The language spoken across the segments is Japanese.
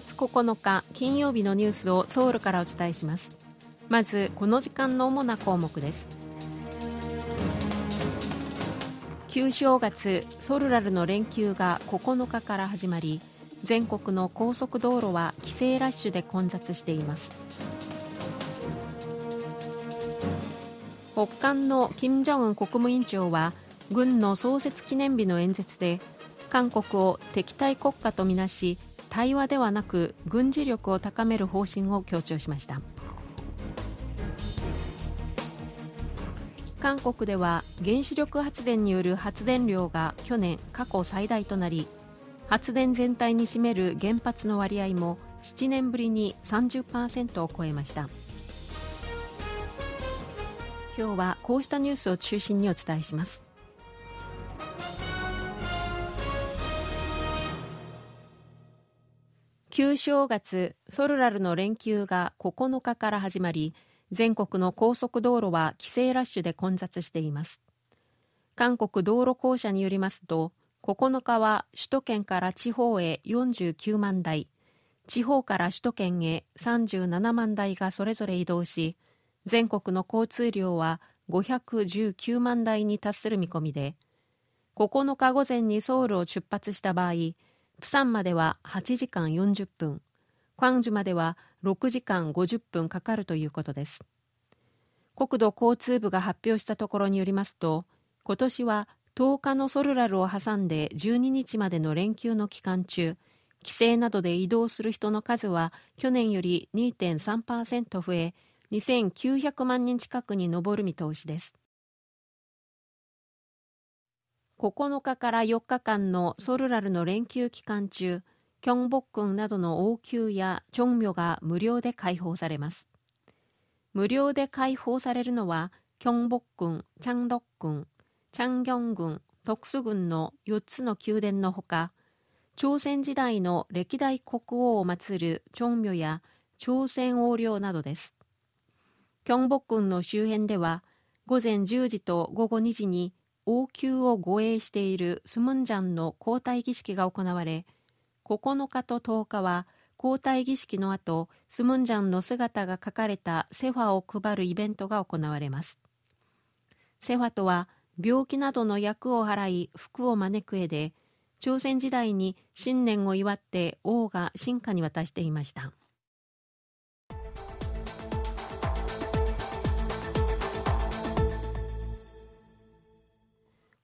月9日金曜日のニュースをソウルからお伝えします。まずこの時間の主な項目です。旧正月ソルラルの連休が9日から始まり全国の高速道路は帰省ラッシュで混雑しています。北韓の金正恩国務委員長は軍の創設記念日の演説で韓国を敵対国家とみなし対話ではなく軍事力を高める方針を強調しました。韓国では原子力発電による発電量が去年過去最大となり発電全体に占める原発の割合も7年ぶりに30%を超えました。今日はこうしたニュースを中心にお伝えします。旧正月ソルラルの連休が9日から始まり全国の高速道路は帰省ラッシュで混雑しています。韓国道路公社によりますと9日は首都圏から地方へ49万台地方から首都圏へ37万台がそれぞれ移動し全国の交通量は519万台に達する見込みで9日午前にソウルを出発した場合プサンまでは8時間40分クァンジュまでは6時間50分かかるということです。国土交通部が発表したところによりますと今年は10日のソルラルを挟んで12日までの連休の期間中帰省などで移動する人の数は去年より2.3%増え2900万人近くに上る見通しです。9日から4日間のソルラルの連休期間中キョンボックンなどの王宮やチョンミョが無料で開放されます。無料で開放されるのはキョンボックン、チャンドックン、チャンギョン郡、特殊郡の4つの宮殿のほか朝鮮時代の歴代国王を祀るチョンミョや朝鮮王陵などです。キョンボックンの周辺では午前10時と午後2時に王宮を護衛しているスムンジャンの交代儀式が行われ9日と10日は交代儀式の後スムンジャンの姿が書かれたセファを配るイベントが行われます。セファとは病気などの役を払い福を招く絵で朝鮮時代に新年を祝って王が進化に渡していました。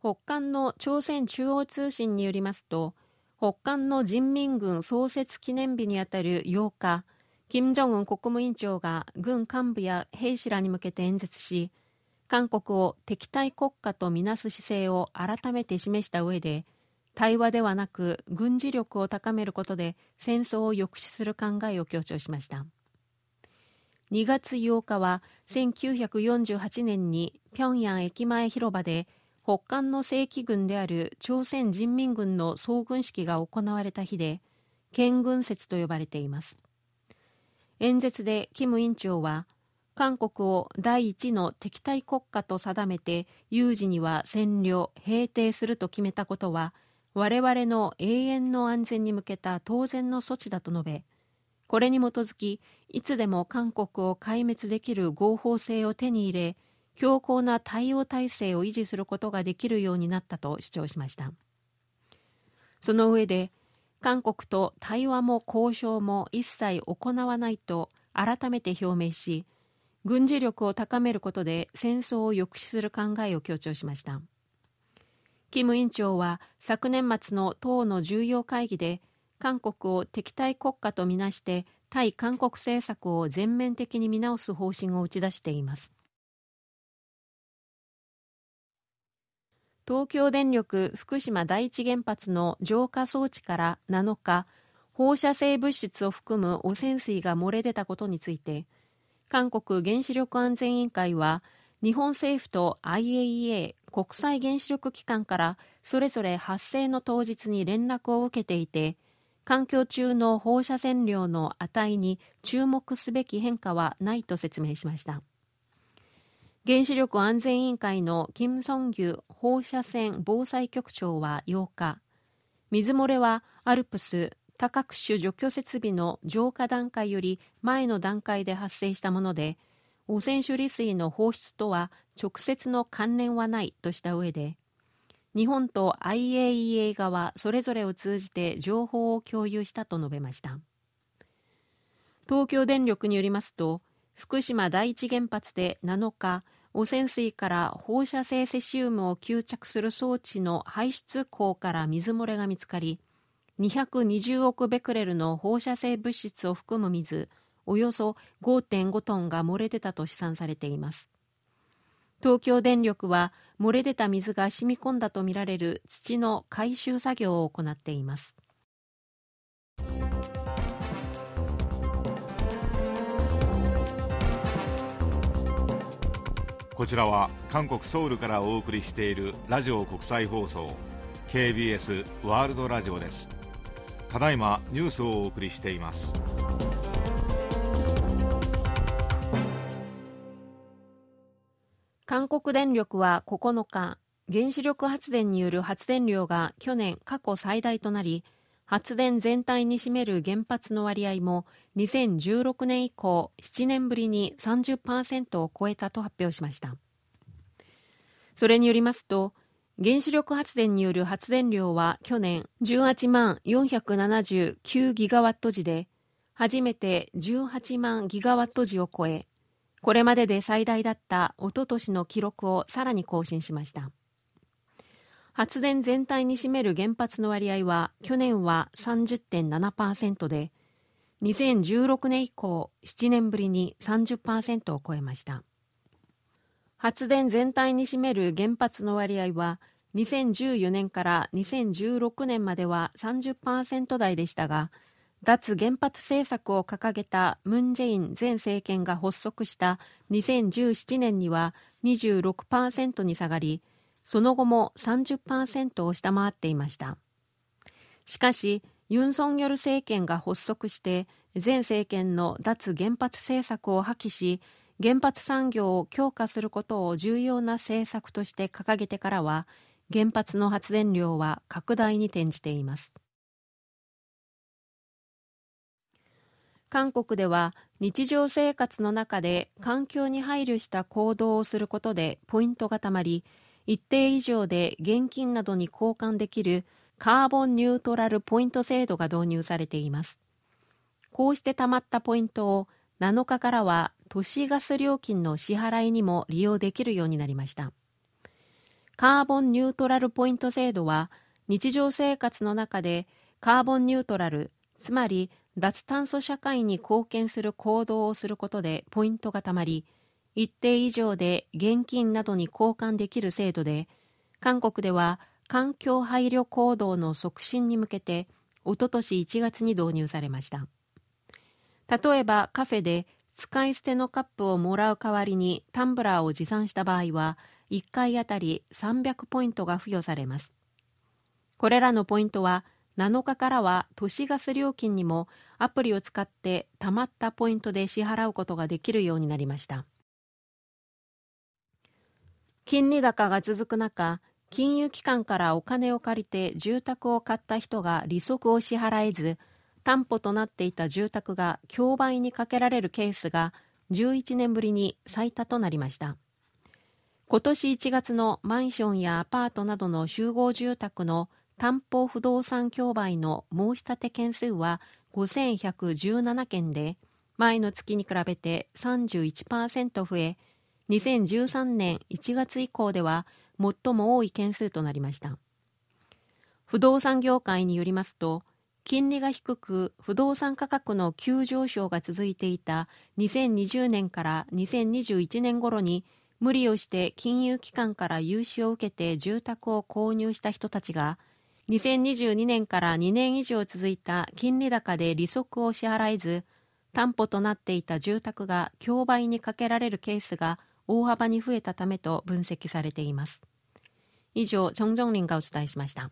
北韓の朝鮮中央通信によりますと北韓の人民軍創設記念日にあたる8日金正恩国務委員長が軍幹部や兵士らに向けて演説し韓国を敵対国家とみなす姿勢を改めて示した上で対話ではなく軍事力を高めることで戦争を抑止する考えを強調しました。2月8日は1948年に平壌駅前広場で北韓の正規軍である朝鮮人民軍の総軍式が行われた日で建軍節と呼ばれています。演説でキム委員長は韓国を第一の敵対国家と定めて有事には占領平定すると決めたことは我々の永遠の安全に向けた当然の措置だと述べこれに基づきいつでも韓国を壊滅できる合法性を手に入れ強硬な対応体制を維持することができるようになったと主張しました。その上で韓国と対話も交渉も一切行わないと改めて表明し軍事力を高めることで戦争を抑止する考えを強調しました。キム委員長は昨年末の党の重要会議で韓国を敵対国家とみなして対韓国政策を全面的に見直す方針を打ち出しています。東京電力福島第一原発の浄化装置から7日放射性物質を含む汚染水が漏れ出たことについて韓国原子力安全委員会は日本政府と IAEA 国際原子力機関からそれぞれ発生の当日に連絡を受けていて環境中の放射線量の値に注目すべき変化はないと説明しました。原子力安全委員会のキム・ソンギュ放射線防災局長は8日水漏れはアルプス多角種除去設備の浄化段階より前の段階で発生したもので汚染処理水の放出とは直接の関連はないとした上で日本と IAEA 側それぞれを通じて情報を共有したと述べました。東京電力によりますと福島第一原発で7日汚染水から放射性セシウムを吸着する装置の排出口から水漏れが見つかり220億ベクレルの放射性物質を含む水およそ5.5トンが漏れ出たと試算されています。東京電力は漏れ出た水が染み込んだとみられる土の回収作業を行っています。こちらは韓国ソウルからお送りしているラジオ国際放送 KBS ワールドラジオです。ただいまニュースをお送りしています。韓国電力は9日原子力発電による発電量が去年過去最大となり発電全体に占める原発の割合も2016年以降7年ぶりに30%を超えたと発表しました。それによりますと原子力発電による発電量は去年18万479ギガワット時で初めて18万ギガワット時を超えこれまでで最大だったおととしの記録をさらに更新しました。発電全体に占める原発の割合は去年は30.7%で2016年以降7年ぶりに30%を超えました。発電全体に占める原発の割合は2014年から2016年までは30%台でしたが脱原発政策を掲げたムン・ジェイン前政権が発足した2017年には26%に下がりその後も30%を下回っていました。しかしユン・ソンヨル政権が発足して前政権の脱原発政策を破棄し原発産業を強化することを重要な政策として掲げてからは原発の発電量は拡大に転じています。韓国では日常生活の中で環境に配慮した行動をすることでポイントがたまり一定以上で現金などに交換できるカーボンニュートラルポイント制度が導入されています。こうしてたまったポイントを7日からは都市ガス料金の支払いにも利用できるようになりました。カーボンニュートラルポイント制度は日常生活の中でカーボンニュートラルつまり脱炭素社会に貢献する行動をすることでポイントがたまり一定以上で現金などに交換できる制度で韓国では環境配慮行動の促進に向けておととし1月に導入されました例えばカフェで使い捨てのカップをもらう代わりにタンブラーを持参した場合は1回あたり300ポイントが付与されます。これらのポイントは7日からは都市ガス料金にもアプリを使って貯まったポイントで支払うことができるようになりました。金利高が続く中、金融機関からお金を借りて住宅を買った人が利息を支払えず、担保となっていた住宅が競売にかけられるケースが11年ぶりに最多となりました。今年1月のマンションやアパートなどの集合住宅の担保不動産競売の申し立て件数は5117件で前の月に比べて31%増え2013年1月以降では最も多い件数となりました。不動産業界によりますと金利が低く不動産価格の急上昇が続いていた2020年から2021年頃に無理をして金融機関から融資を受けて住宅を購入した人たちが2022年から2年以上続いた金利高で利息を支払えず担保となっていた住宅が競売にかけられるケースが大幅に増えたためと分析されています以上、チョンジョンリンがお伝えしました。